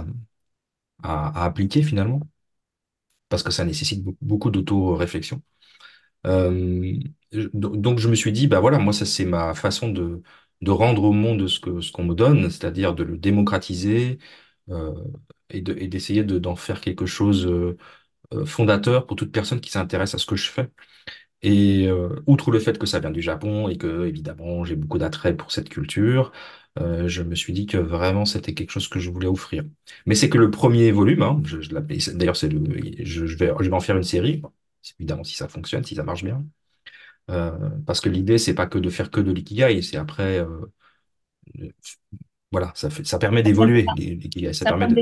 à, appliquer finalement, parce que ça nécessite beaucoup, d'auto-réflexion. Euh, donc je me suis dit, bah voilà, moi ça c'est ma façon de, rendre au monde ce qu'on me donne, c'est-à-dire de le démocratiser euh, et de, et d'essayer de, d'en faire quelque chose fondateur pour toute personne qui s'intéresse à ce que je fais. Et euh, outre le fait que ça vient du Japon et que évidemment j'ai beaucoup d'attrait pour cette culture, euh, je me suis dit que vraiment c'était quelque chose que je voulais offrir. Mais c'est que le premier volume, hein, je, je l'appelle- d'ailleurs c'est le, je, je vais, je vais en faire une série, évidemment si ça fonctionne, si ça marche bien. Euh, parce que l'idée, c'est pas que de faire que de l'ikigai, c'est après, voilà, ça fait, ça permet d'évoluer, l'ikigai, ça Ça permet de.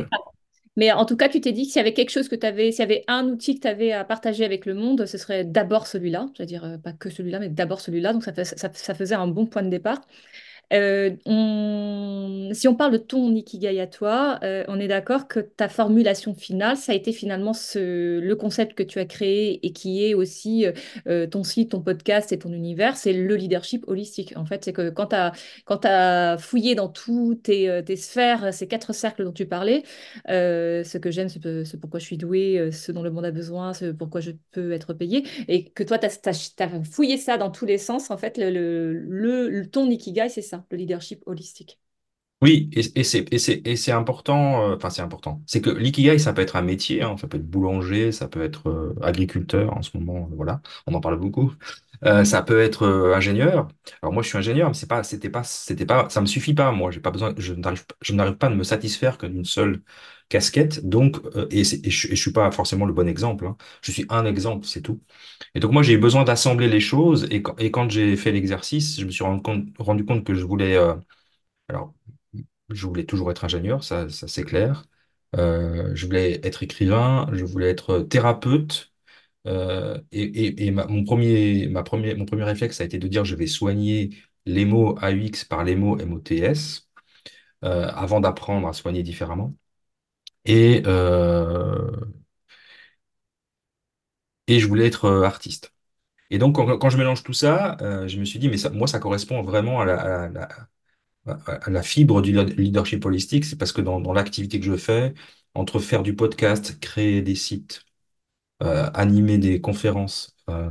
Mais en tout cas, tu t'es dit que s'il y avait quelque chose que tu avais, s'il y avait un outil que tu avais à partager avec le monde, ce serait d'abord celui-là. C'est-à-dire, euh, pas que celui-là, mais d'abord celui-là. Donc, ça faisait un bon point de départ. Euh, on- Si on parle de ton ikigai à toi, euh, on est d'accord que ta formulation finale, ça a été finalement le concept que tu as créé et qui est aussi euh, ton site, ton podcast et ton univers, c'est le leadership holistique. En fait, c'est que quand tu as, fouillé dans tous tes, sphères, ces quatre cercles dont tu parlais, ce que j'aime, ce, pourquoi je suis douée, ce dont le monde a besoin, ce pourquoi je peux être payée, et que toi, tu as, fouillé ça dans tous les sens, en fait, le- ton ikigai, c'est ça, le leadership holistique. Oui, et, c'est important, euh, enfin c'est important. C'est que l'ikigai, ça peut être un métier, hein, ça peut être boulanger, ça peut être euh, agriculteur en ce moment, euh, voilà, on en parle beaucoup. Euh, ça peut être euh, ingénieur. Alors moi, je suis ingénieur, mais c'est pas, c'était pas, c'était pas, ça me suffit pas. Moi, j'ai pas besoin, je n'arrive, je n'arrive pas à me satisfaire que d'une seule casquette. Donc, euh, et, je, suis pas forcément le bon exemple. hein. Je suis un exemple, c'est tout. Et donc moi, j'ai eu besoin d'assembler les choses. Et quand, et quand j'ai fait l'exercice, je me suis rendu compte, rendu compte que je voulais, alors, je voulais toujours être ingénieur, ça, ça c'est clair. Je voulais être écrivain, je voulais être thérapeute. Euh, et et, et mon premier, ma premier, mon premier réflexe, a été de dire je vais soigner les mots AUX par les mots MOTS euh, avant d'apprendre à soigner différemment. Et, euh, et je voulais être artiste. Et donc, quand, je mélange tout ça, je me suis dit, mais ça, moi, ça correspond vraiment à la, à la, fibre du leadership holistique. C'est parce que dans, l'activité que je fais, entre faire du podcast, créer des sites, animer des conférences, euh,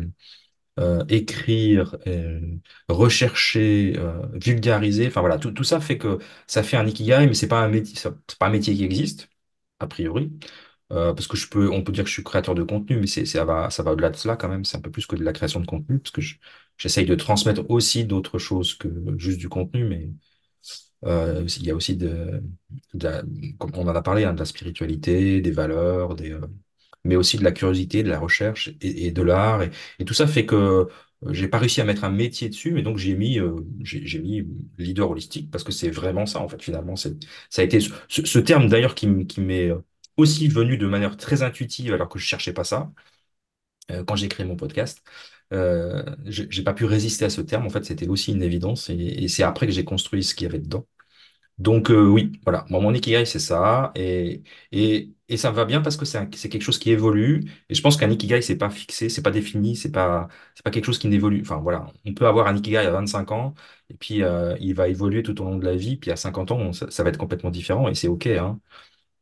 euh, écrire, euh, rechercher, euh, vulgariser. Enfin voilà, tout, ça fait que ça fait un ikigai, mais c'est pas un métier, pas un métier qui existe a priori. Euh, parce que je peux, on peut dire que je suis créateur de contenu, mais c'est, ça va, ça va au-delà de cela quand même. C'est un peu plus que de la création de contenu, parce que je- j'essaye de transmettre aussi d'autres choses que juste du contenu, mais euh, il y a aussi hein, de la spiritualité, des valeurs, des, euh, mais aussi de la curiosité, de la recherche et, de l'art. Et, tout ça fait que euh, j'ai pas réussi à mettre un métier dessus, mais donc j'ai mis, euh, mis leader holistique parce que c'est vraiment ça, en fait, finalement. Ça a été ce, terme d'ailleurs qui, m'est euh, aussi venu de manière très intuitive alors que je cherchais pas ça quand j'ai créé mon podcast. Euh, j'ai pas pu résister à ce terme. En fait, c'était aussi une évidence. Et c'est après que j'ai construit ce qu'il y avait dedans. Donc euh, oui, voilà, moi mon ikigai c'est ça et, et et ça me va bien parce que c'est un- c'est quelque chose qui évolue et je pense qu'un ikigai c'est pas fixé, c'est pas défini, c'est pas c'est pas quelque chose qui n'évolue. Enfin voilà, on peut avoir un ikigai à 25 ans et puis euh, il va évoluer tout au long de la vie, puis à 50 ans on- ça, ça va être complètement différent et c'est OK hein.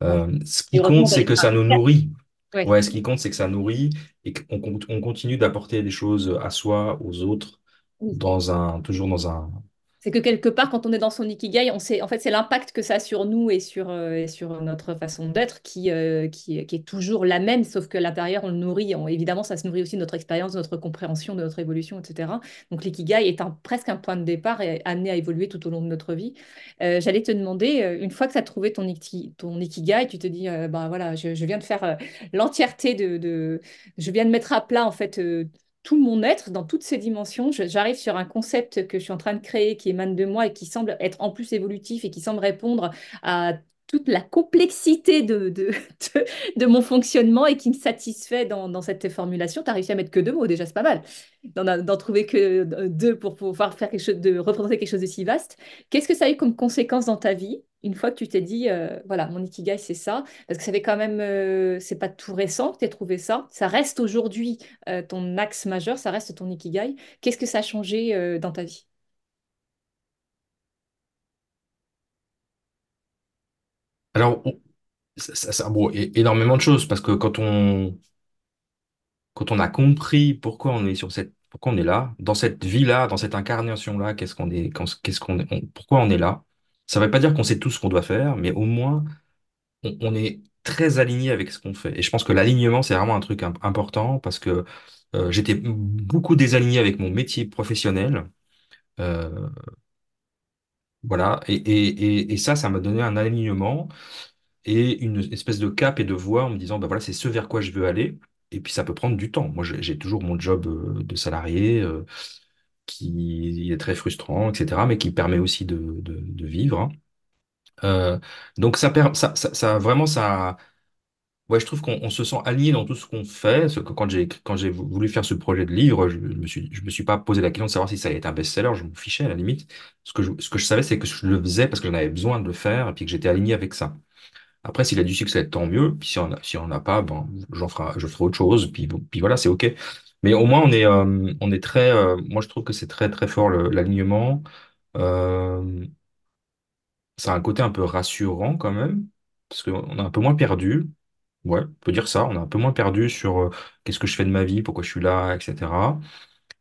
Ouais. Euh, ce qui compte c'est que ça nous nourrit. Ouais. Ouais, ce qui compte c'est que ça nourrit et qu'on con- on continue d'apporter des choses à soi, aux autres Oui. dans un toujours dans un C'est que quelque part, quand on est dans son ikigai, on sait, en fait, c'est l'impact que ça a sur nous et sur, euh, et sur notre façon d'être qui, euh, qui, qui est toujours la même, sauf que l'intérieur, on le nourrit. Évidemment, ça se nourrit aussi de notre expérience, de notre compréhension, de notre évolution, etc. Donc, l'ikigai est un, presque un point de départ et amené à évoluer tout au long de notre vie. Euh, j'allais te demander, une fois que tu as trouvé ton, iki- ton ikigai, tu te dis, bah voilà, je, viens de faire l'entièreté de... Je viens de mettre à plat, en fait. Euh, tout mon être dans toutes ses dimensions. J'arrive sur un concept que je suis en train de créer qui émane de moi et qui semble être en plus évolutif et qui semble répondre à toute la complexité de, de, de, mon fonctionnement et qui me satisfait dans, dans cette formulation. Tu as réussi à mettre que deux mots, déjà, c'est pas mal. D'en trouver que deux pour pouvoir faire quelque chose de représenter quelque chose de si vaste. Qu'est-ce que ça a eu comme conséquence dans ta vie? Une fois que tu t'es dit, euh, voilà, mon ikigai, c'est ça, parce que ça quand même, euh, c'est pas tout récent que tu aies trouvé ça, ça reste aujourd'hui euh, ton axe majeur, ça reste ton ikigai. Qu'est-ce que ça a changé dans ta vie? alors ça, énormément de choses parce que quand on quand on a compris pourquoi on est sur cette, pourquoi on est là, dans cette vie-là, dans cette incarnation-là, qu'est-ce qu'on est, qu'est-ce qu'on est, pourquoi on est là, ça ne veut pas dire qu'on sait tout ce qu'on doit faire, mais au moins, on, est très aligné avec ce qu'on fait. Et je pense que l'alignement, c'est vraiment un truc im- important parce que euh, j'étais beaucoup désaligné avec mon métier professionnel. Euh, voilà. Et, ça, ça m'a donné un alignement et une espèce de cap et de voie en me disant, bah voilà, c'est ce vers quoi je veux aller. Et puis ça peut prendre du temps. Moi, j'ai toujours mon job euh, de salarié qui est très frustrant, etc., mais qui permet aussi de, de, vivre. hein. Euh, donc ça, ça, ça, vraiment ça. Ouais, je trouve qu'on on se sent aligné dans tout ce qu'on fait. Que quand j'ai quand j'ai voulu faire ce projet de livre, je, me suis je me suis pas posé la question de savoir si ça allait être un best-seller. Je m'en fichais à la limite. Ce que je, ce que je savais, c'est que je le faisais parce que j'en avais besoin de le faire et puis que j'étais aligné avec ça. Après, s'il a du succès, tant mieux. Puis si on si on n'a pas, ben, j'en ferai, je ferai autre chose. Puis, puis voilà, c'est OK. Mais au moins, on est, euh, on est très. euh, moi, je trouve que c'est très, très fort l'alignement. Euh, ça a un côté un peu rassurant quand même, parce qu'on est un peu moins perdu. Ouais, on peut dire ça. On est un peu moins perdu sur euh, qu'est-ce que je fais de ma vie, pourquoi je suis là, etc.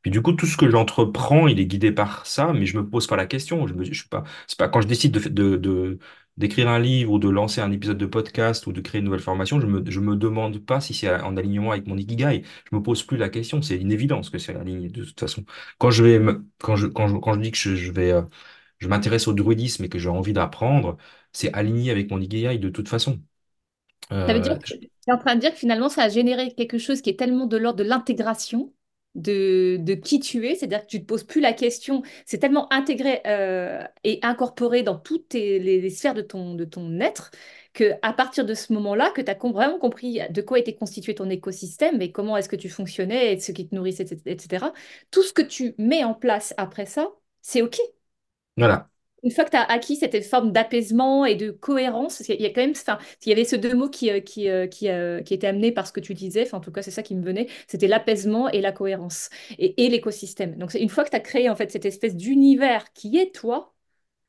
Puis du coup, tout ce que j'entreprends, il est guidé par ça, mais je me pose pas la question. Je suis pas, c'est pas quand je décide de, de- d'écrire un livre ou de lancer un épisode de podcast ou de créer une nouvelle formation, je me, je me demande pas si c'est en alignement avec mon ikigai. Je me pose plus la question. C'est une évidence que c'est aligné de toute façon. Quand je vais me, quand je, quand je, quand je dis que je, je vais, euh, je m'intéresse au druidisme et que j'ai envie d'apprendre, c'est aligné avec mon ikigai de toute façon. Ça veut dire Euh, que tu es en train de dire que finalement, ça a généré quelque chose qui est tellement de l'ordre de l'intégration de, de qui tu es, c'est-à-dire que tu ne te poses plus la question, c'est tellement intégré euh, et incorporé dans toutes tes- les, les sphères de ton, de ton être, que à partir de ce moment-là, que tu as vraiment compris de quoi était constitué ton écosystème et comment est-ce que tu fonctionnais et ce qui te nourrissait, etc. Tout ce que tu mets en place après ça, c'est OK. voilà. Une fois que tu as acquis cette forme d'apaisement et de cohérence, qu'il y a quand même, enfin, il y avait ce deux mots qui, euh, qui, euh, qui, euh, qui étaient amenés par ce que tu disais, en tout cas, c'est ça qui me venait, c'était l'apaisement et la cohérence et, l'écosystème. Donc, une fois que tu as créé en fait cette espèce d'univers qui est toi,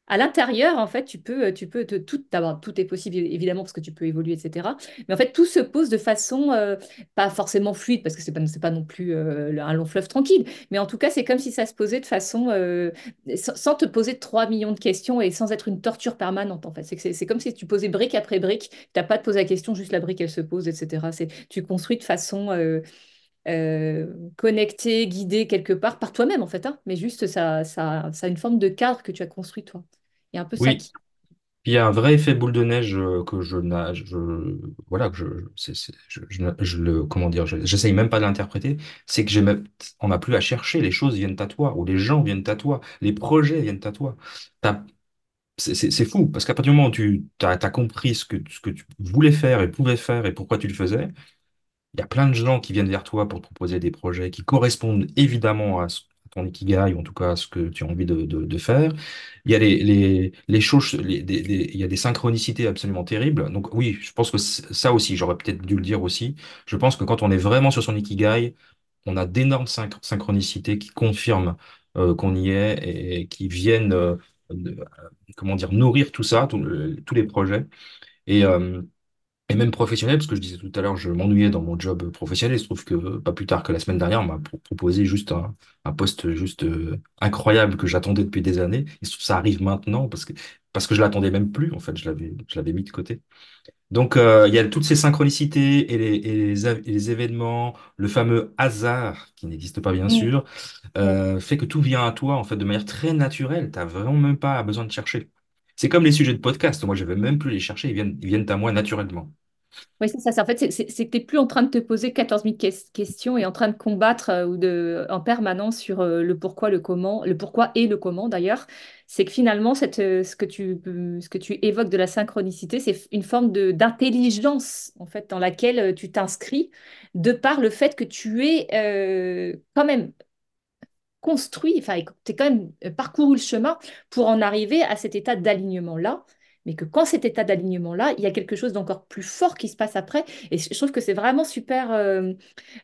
à l'intérieur, en fait, tu peux, tu peux te, tout, tout est possible évidemment parce que tu peux évoluer, etc. Mais en fait, tout se pose de façon euh, pas forcément fluide parce que c'est pas, pas non plus euh, un long fleuve tranquille. Mais en tout cas, c'est comme si ça se posait de façon euh, sans, te poser 3 millions de questions et sans être une torture permanente. En c'est comme si tu posais brique après brique. T'as pas te poser la question, juste la brique elle se pose, etc. C'est tu construis de façon euh, euh, connectée, guidée quelque part par toi-même en fait. hein. Mais juste ça, ça, ça a une forme de cadre que tu as construit toi. Il y a un peu ça Oui. qui. Il y a un vrai effet boule de neige euh, que je je, voilà, que je, le, comment dire, je- j'essaye même pas de l'interpréter. C'est que j'ai on n'a plus à chercher. Les choses viennent à toi, ou les gens viennent à toi, les projets viennent à toi. C'est fou, parce qu'à partir du moment où tu as, compris ce que, ce que tu voulais faire et pouvais faire et pourquoi tu le faisais, il y a plein de gens qui viennent vers toi pour te proposer des projets qui correspondent évidemment à, ce- ton ou en tout cas ce que tu as envie de, faire. Il y a les, les, choses, il y a des synchronicités absolument terribles. Donc oui, je pense que ça aussi, j'aurais peut-être dû le dire aussi. Je pense que quand on est vraiment sur son ikigai, on a d'énormes synch- synchronicités qui confirment euh, qu'on y est et, qui viennent, euh, euh, comment dire, nourrir tout ça, tous les projets. Et, et même professionnel, parce que je disais tout à l'heure, je m'ennuyais dans mon job professionnel. Il se trouve que pas plus tard que la semaine dernière, on m'a pro- proposé juste un, un poste juste euh, incroyable que j'attendais depuis des années. Il se trouve que ça arrive maintenant parce que, parce que je l'attendais même plus, en fait, je l'avais, je l'avais mis de côté. Donc, euh, il y a toutes ces synchronicités et les, et les, et événements, le fameux hasard, qui n'existe pas bien Mm. sûr, euh, fait que tout vient à toi, en fait, de manière très naturelle. Tu n'as vraiment même pas besoin de chercher. C'est comme les sujets de podcast. Moi, je ne vais même plus les chercher, ils viennent, ils viennent à moi naturellement. Oui, c'est ça. En fait, c'est que tu n'es plus en train de te poser 14 000 ques- questions et en train de combattre euh, ou de, en permanence sur euh, le pourquoi, le comment, le pourquoi et le comment d'ailleurs. C'est que finalement, euh, ce que tu, ce que tu évoques de la synchronicité, c'est une forme d'intelligence en fait dans laquelle tu t'inscris de par le fait que tu es quand même construit, enfin, tu as quand même euh, parcouru le chemin pour en arriver à cet état d'alignement-là. Mais que quand cet état d'alignement-là, il y a quelque chose d'encore plus fort qui se passe après. Et je trouve que c'est vraiment super, euh,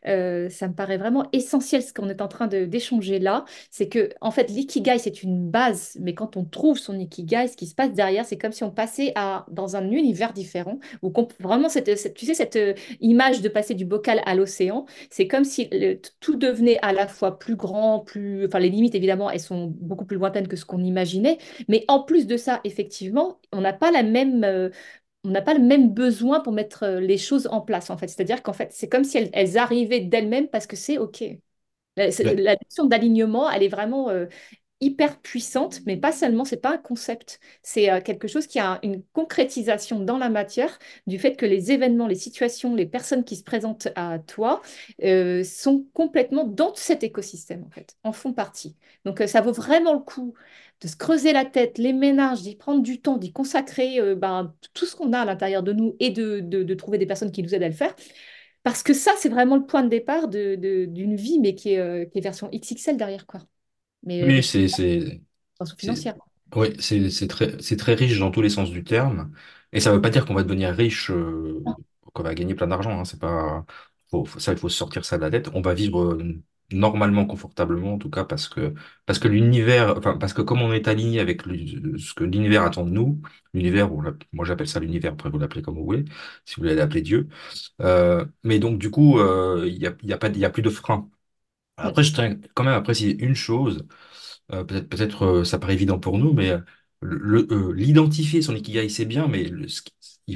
euh, ça me paraît vraiment essentiel ce qu'on est en train d'échanger là. C'est que, en fait, l'ikigai, c'est une base. Mais quand on trouve son ikigai, ce qui se passe derrière, c'est comme si on passait à, dans un univers différent. Qu'on- vraiment, cette, cette- tu sais, cette euh, image de passer du bocal à l'océan, c'est comme si tout devenait à la fois plus grand, plus... Enfin, les limites, évidemment, elles sont beaucoup plus lointaines que ce qu'on imaginait. Mais en plus de ça, effectivement, on n'a pas la même... euh, on n'a pas le même besoin pour mettre euh, les choses en place, en fait. C'est-à-dire qu'en fait, c'est comme si elles, elles arrivaient d'elles-mêmes parce que c'est OK. La, notion d'alignement, elle est vraiment euh, hyper puissante, mais pas seulement, c'est pas un concept. C'est euh, quelque chose qui a une concrétisation dans la matière du fait que les événements, les situations, les personnes qui se présentent à toi euh, sont complètement dans cet écosystème, en fait, en font partie. Donc, ça vaut vraiment le coup de se creuser la tête, les ménages, d'y prendre du temps, d'y consacrer euh, ben, tout ce qu'on a à l'intérieur de nous et de, de- de trouver des personnes qui nous aident à le faire. Parce que ça, c'est vraiment le point de départ de- d'une vie, mais qui est, euh, qui est version XXL derrière, quoi. Mais euh, Oui, c'est, financière. ouais, c'est, très, très riche dans tous les sens du terme. Et ça ne veut pas dire qu'on va devenir riche, euh, qu'on va gagner plein d'argent. Hein. C'est pas, faut- ça, il faut sortir ça de la tête. On va vivre normalement, confortablement, en tout cas, parce que, parce que l'univers, enfin, parce que comme on est aligné avec le- ce que l'univers attend de nous, l'univers, moi j'appelle ça l'univers, après vous l'appelez comme vous voulez, si vous voulez l'appeler Dieu. Euh, mais donc, du coup, euh, il y a, il y a pas, il y a plus de frein. Après, je tiens quand même à préciser une chose. Euh, peut-être, peut-être ça paraît évident pour nous, mais l'identifier son ikigai, c'est bien, mais le-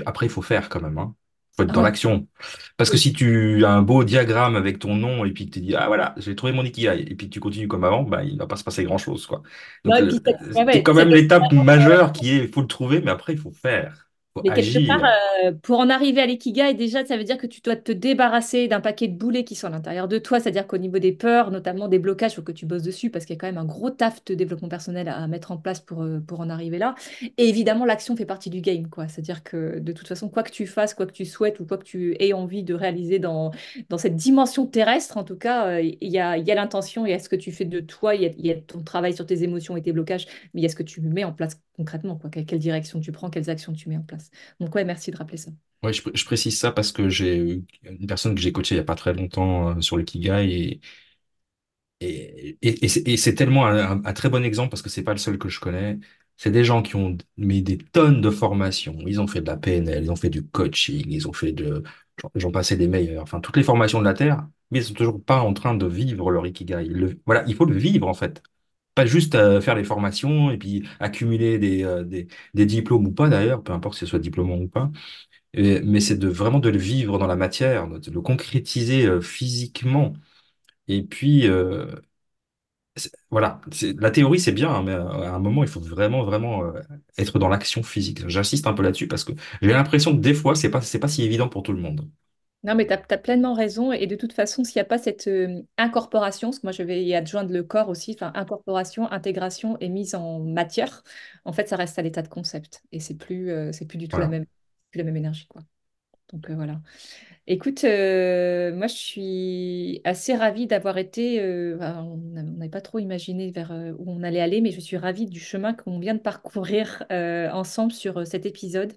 après, il faut faire quand même. Hein. Faut être dans ouais. l'action. Parce que si tu as un beau diagramme avec ton nom et puis que tu dis, ah voilà, j'ai trouvé mon ikigai, et puis tu continues comme avant, bah, il va pas se passer grand-chose, quoi. Non, Donc, et puis, le- c'est ouais, c'est ouais, quand même que l'étape majeure qui est, il faut le trouver, mais après, il faut faire. Mais quelque part, euh, pour en arriver à l'ikigai, déjà, ça veut dire que tu dois te débarrasser d'un paquet de boulets qui sont à l'intérieur de toi. C'est-à-dire qu'au niveau des peurs, notamment des blocages, il faut que tu bosses dessus parce qu'il y a quand même un gros taf de développement personnel à mettre en place pour, euh, pour en arriver là. Et évidemment, l'action fait partie du game, quoi. C'est-à-dire que de toute façon, quoi que tu fasses, quoi que tu souhaites ou quoi que tu aies envie de réaliser dans, dans cette dimension terrestre, en tout cas, euh, il y a, y a l'intention, il y a ce que tu fais de toi, il y a, il y a ton travail sur tes émotions et tes blocages, mais il y a ce que tu mets en place concrètement, quoi. Quelle, quelle direction tu prends, quelles actions tu mets en place. Donc merci de rappeler ça. Je, pr- je précise ça parce que j'ai une personne que j'ai coachée il y a pas très longtemps euh, sur l'ikigai et, et, c'est tellement un, très bon exemple parce que c'est pas le seul que je connais. C'est des gens qui ont mis des tonnes de formations. Ils ont fait de la PNL, ils ont fait du coaching, ils ont fait de, j'en passais des meilleurs. Enfin, toutes les formations de la Terre, mais ils sont toujours pas en train de vivre leur ikigai. Le- voilà, il faut le vivre en fait. Pas juste euh, faire les formations et puis accumuler des, euh, des, des diplômes ou pas d'ailleurs, peu importe si ce soit diplômant ou pas. Mais c'est de vraiment de le vivre dans la matière, de le concrétiser euh, physiquement. Et puis, euh, voilà, la théorie c'est bien, hein, mais à un moment il faut vraiment, vraiment être dans l'action physique. J'insiste un peu là-dessus parce que j'ai l'impression que des fois c'est pas, pas si évident pour tout le monde. Non, mais tu as, pleinement raison. Et de toute façon, s'il n'y a pas cette euh, incorporation, parce que moi je vais y adjoindre le corps aussi, enfin incorporation, intégration et mise en matière, en fait, ça reste à l'état de concept. Et c'est plus, euh, c'est plus du tout la même, plus la même énergie, quoi. Donc voilà. Écoute, euh, moi je suis assez ravie d'avoir été, euh, on n'a- on n'avait pas trop imaginé vers euh, où on allait aller, mais je suis ravie du chemin qu'on vient de parcourir euh, ensemble sur euh, cet épisode.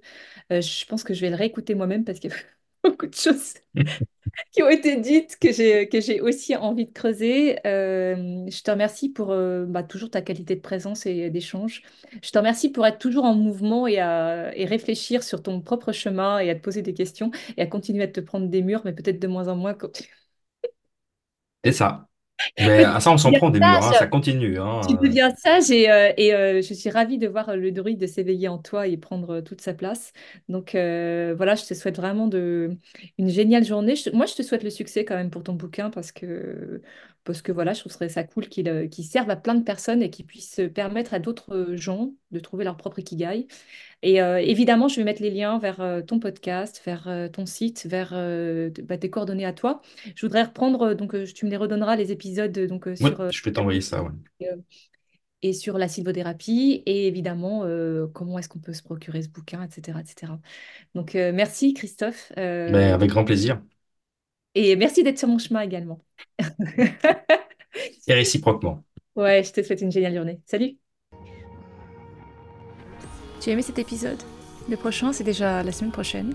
Euh, je pense que je vais le réécouter moi-même parce a beaucoup de choses qui ont été dites, que j'ai que j'ai aussi envie de creuser. Euh, je te remercie pour euh, bah, toujours ta qualité de présence et d'échange. Je te remercie pour être toujours en mouvement et à et réfléchir sur ton propre chemin et à te poser des questions et à continuer à te prendre des murs, mais peut-être de moins en moins. quand- C'est ça. Mais à ça, on s'en prend des murs, hein, ça continue. Tu Hein. deviens sage et, euh, et euh, je suis ravie de voir le druide s'éveiller en toi et prendre euh, toute sa place. Donc euh, voilà, je te souhaite vraiment de, une géniale journée. Je moi, je te souhaite le succès quand même pour ton bouquin parce que, parce que voilà, je trouverais ça cool qu'il euh, qu'il serve à plein de personnes et qu'il puisse permettre à d'autres gens de trouver leur propre ikigai. Et euh, évidemment, je vais mettre les liens vers euh, ton podcast, vers euh, ton site, vers euh, bah, tes coordonnées à toi. Je voudrais reprendre, euh, donc euh, tu me les redonneras, les épisodes euh, donc, euh, Ouais, sur... euh, je vais t'envoyer ça. ouais. euh, et sur la sylvothérapie et évidemment euh, comment est-ce qu'on peut se procurer ce bouquin, etc. etc. Donc euh, merci Christophe Mais euh, avec grand plaisir. Et merci d'être sur mon chemin également. Et réciproquement. Ouais, je te souhaite une géniale journée. Salut! Tu as aimé cet épisode? Le prochain, c'est déjà la semaine prochaine.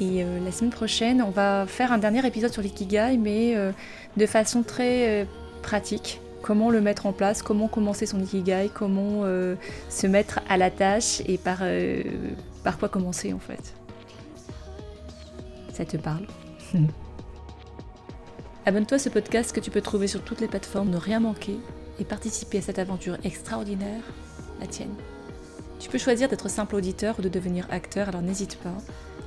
Et euh, la semaine prochaine, on va faire un dernier épisode sur l'ikigai, mais euh, de façon très euh, pratique. Comment le mettre en place, comment commencer son ikigai, comment euh, se mettre à la tâche et par, euh, par quoi commencer en fait. Ça te parle? Abonne-toi à ce podcast que tu peux trouver sur toutes les plateformes, ne rien manquer et participer à cette aventure extraordinaire, la tienne. Tu peux choisir d'être simple auditeur ou de devenir acteur, alors n'hésite pas.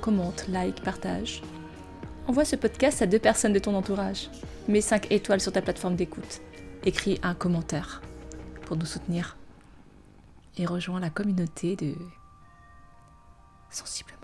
Commente, like, partage. Envoie ce podcast à deux personnes de ton entourage. Mets 5 étoiles sur ta plateforme d'écoute. Écris un commentaire pour nous soutenir. Et rejoins la communauté de Sensiblement.